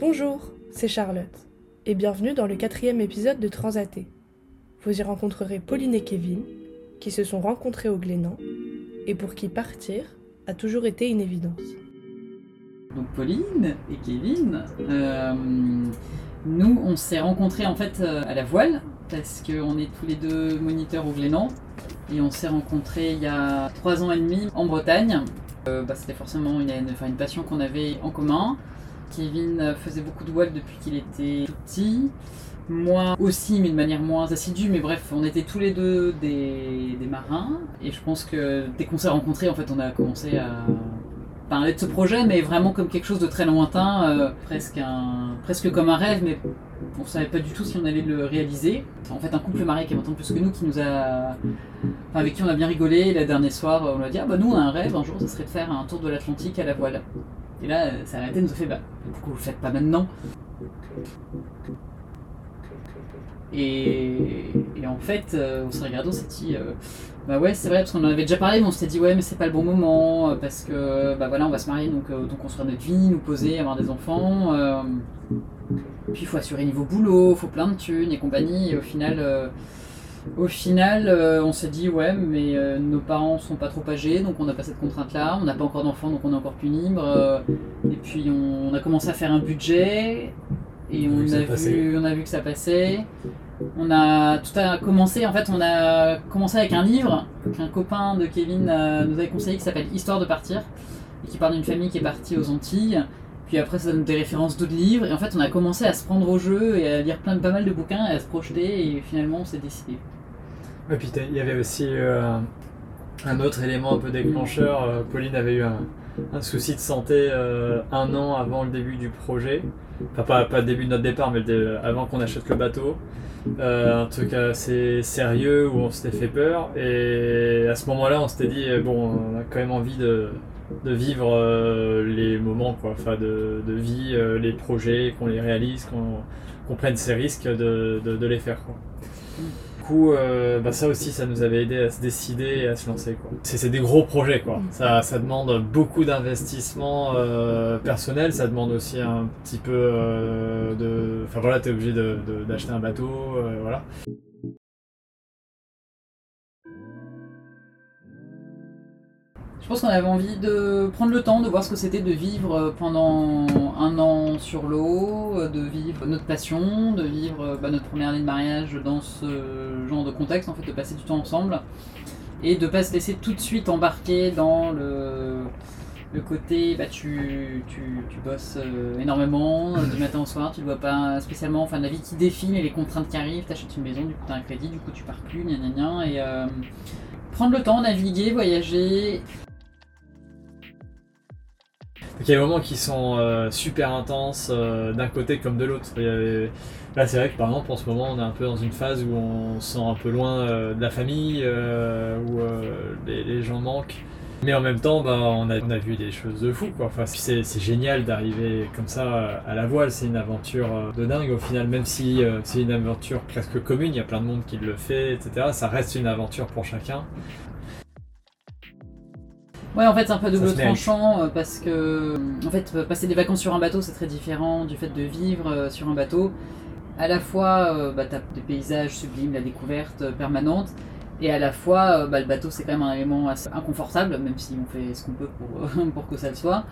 Bonjour, c'est Charlotte, et bienvenue dans le quatrième épisode de Transaté. Vous y rencontrerez Pauline et Kevin, qui se sont rencontrés au Glénan, et pour qui partir a toujours été une évidence. Donc Pauline et Kevin, euh, nous on s'est rencontrés en fait euh, à la voile, parce qu'on est tous les deux moniteurs au Glénan, et on s'est rencontrés il y a trois ans et demi en Bretagne. Euh, bah, C'était forcément une, passion qu'on avait en commun. Kevin faisait beaucoup de voile depuis qu'il était petit. Moi aussi, mais de manière moins assidue. Mais bref, on était tous les deux des, marins. Et je pense que dès qu'on s'est rencontrés, en fait, on a commencé à parler de ce projet, mais vraiment comme quelque chose de très lointain, euh, presque, comme un rêve, mais on savait pas du tout si on allait le réaliser. En fait, un couple marié qui est maintenant plus que nous, qui nous a, avec qui on a bien rigolé. Le dernier soir, on a dit ah bah nous on a un rêve, un jour, ça serait de faire un tour de l'Atlantique à la voile. Et là, ça a arrêté, nous a fait bah pourquoi vous le faites pas maintenant? Et, et, en fait, euh, on s'est regardé, on s'est dit, euh, bah ouais, c'est vrai, parce qu'on en avait déjà parlé, mais on s'était dit, ouais, mais c'est pas le bon moment, euh, parce que, bah voilà, on va se marier, donc, euh, donc construire notre vie, nous poser, avoir des enfants. Euh, puis il faut assurer niveau boulot, il faut plein de thunes et compagnie. Et au final, au final on s'est dit, ouais, mais nos parents sont pas trop âgés, donc on n'a pas cette contrainte-là, on n'a pas encore d'enfants, donc on est encore plus libre. et puis on, on a commencé à faire un budget, et on a, vu, on a vu que ça passait. On a tout a commencé, en fait, on a commencé avec un livre qu'un copain de Kevin euh, nous avait conseillé qui s'appelle Histoire de partir, et qui parle d'une famille qui est partie aux Antilles. Puis après, ça donne des références d'autres livres, et en fait, on a commencé à se prendre au jeu et à lire plein de, pas mal de bouquins et à se projeter, et finalement, on s'est décidé. Et puis il y avait aussi euh, un autre élément un peu déclencheur. Euh, Pauline avait eu un, souci de santé euh, un an avant le début du projet. Enfin, pas, pas le début de notre départ, mais avant qu'on achète le bateau. Un truc assez sérieux où on s'était fait peur. Et à ce moment-là, on s'était dit, bon, on a quand même envie de, vivre les moments, quoi. Enfin, de, de vie, les projets, qu'on les réalise, qu'on prenne ces risques de, de les faire, quoi. Coup, euh, bah ça aussi, ça nous avait aidé à se décider et à se lancer. quoi. C'est des gros projets, quoi. Ça, ça demande beaucoup d'investissement euh, personnel, ça demande aussi un petit peu euh, de... Enfin voilà, t'es obligé d'acheter de, de, un bateau, euh, voilà. Je pense qu'on avait envie de prendre le temps de voir ce que c'était de vivre pendant un an sur l'eau, de vivre notre passion, de vivre bah, notre première année de mariage dans ce genre de contexte, en fait, de passer du temps ensemble et de pas se laisser tout de suite embarquer dans le, le côté bah, tu, tu, tu bosses euh, énormément euh, du matin au soir, tu ne vois pas spécialement, enfin la vie qui défile et les contraintes qui arrivent, t'achètes une maison, du coup t'as un crédit, du coup tu pars plus, gna gna gna, et euh, prendre le temps, naviguer, voyager. Il y a des moments qui sont euh, super intenses euh, d'un côté comme de l'autre. Là c'est vrai que par exemple en ce moment on est un peu dans une phase où on se sent un peu loin euh, de la famille, où les, les, gens manquent. Mais en même temps bah, on, a, on a vu des choses de fou. Quoi. Enfin, c'est, c'est génial d'arriver comme ça à la voile, c'est une aventure de dingue au final, même si c'est une aventure presque commune, il y a plein de monde qui le fait, etc. Ça reste une aventure pour chacun. Ouais, en fait, c'est un peu double tranchant euh, parce que, en fait, passer des vacances sur un bateau, c'est très différent du fait de vivre euh, sur un bateau. À la fois, euh, bah, t'as des paysages sublimes, la découverte permanente, et à la fois, bah, le bateau, c'est quand même un élément assez inconfortable, même si on fait ce qu'on peut pour, que ça le soit.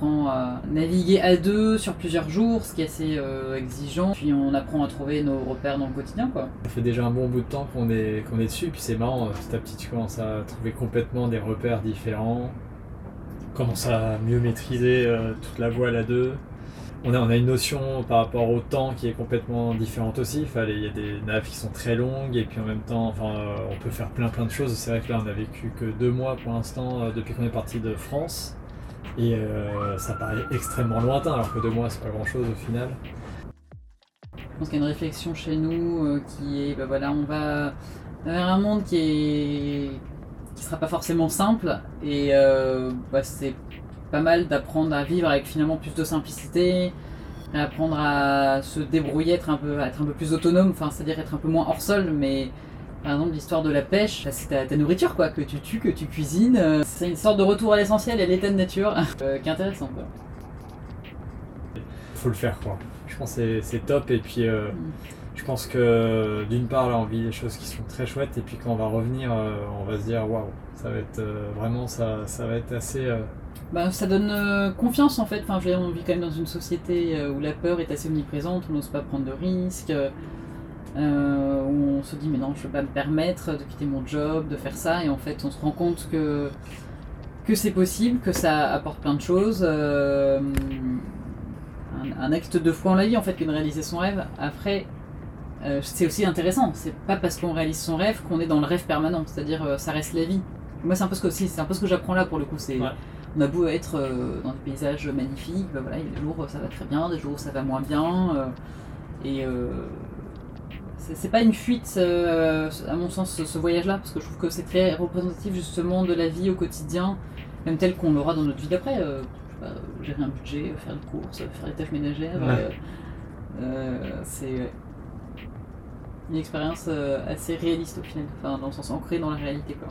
On apprend à naviguer à deux sur plusieurs jours, ce qui est assez exigeant, puis on apprend à trouver nos repères dans le quotidien. Ça fait déjà un bon bout de temps qu'on est, qu'on est dessus, puis c'est marrant, petit à petit, tu commences à trouver complètement des repères différents commence à mieux maîtriser euh, toute la voile à deux. On a, une notion par rapport au temps qui est complètement différente aussi. Il y a des naves qui sont très longues et puis en même temps, enfin, on peut faire plein plein de choses. C'est vrai que là, on a vécu que deux mois pour l'instant euh, depuis qu'on est parti de France et euh, ça paraît extrêmement lointain alors que deux mois c'est pas grand chose au final. Je pense qu'il y a une réflexion chez nous euh, qui est, ben voilà, on va vers un monde qui est qui sera pas forcément simple et bah, c'est pas mal d'apprendre à vivre avec finalement plus de simplicité, apprendre à se débrouiller, être un peu, à être un peu plus autonome, enfin c'est-à-dire être un peu moins hors sol, mais par exemple l'histoire de la pêche, c'est ta, ta, nourriture quoi, que tu tues, que tu cuisines, euh, c'est une sorte de retour à l'essentiel et à l'état de nature euh, qui est intéressant quoi. faut le faire quoi. Je pense que c'est- top et puis euh, Mm. je pense que d'une part là on vit des choses qui sont très chouettes et puis quand on va revenir euh, on va se dire waouh ça va être vraiment ça, ça va être assez Bah, ça donne euh, confiance en fait. Enfin, je veux dire, on vit quand même dans une société euh, où la peur est assez omniprésente, on n'ose pas prendre de risques, euh, où on se dit mais non, je peux pas me permettre de quitter mon job, de faire ça, et en fait, on se rend compte que que c'est possible, que ça apporte plein de choses. un, acte de foi en la vie en fait que de réaliser son rêve. Après. c'est aussi intéressant, c'est pas parce qu'on réalise son rêve qu'on est dans le rêve permanent, c'est-à-dire ça reste la vie. Moi c'est un peu ce que que j'apprends là pour le coup, c'est. On a beau être euh, dans des paysages magnifiques, bah voilà, il y a des jours où ça va très bien, des jours où ça va moins bien. euh, et euh, c'est pas une fuite, à mon sens, ce, voyage-là, parce que je trouve que c'est très représentatif justement de la vie au quotidien, même telle qu'on l'aura dans notre vie d'après. gérer un budget, faire des courses, faire les tâches ménagères. Ouais. euh, c'est une expérience assez réaliste au final, enfin, dans le sens ancré dans la réalité. Quoi.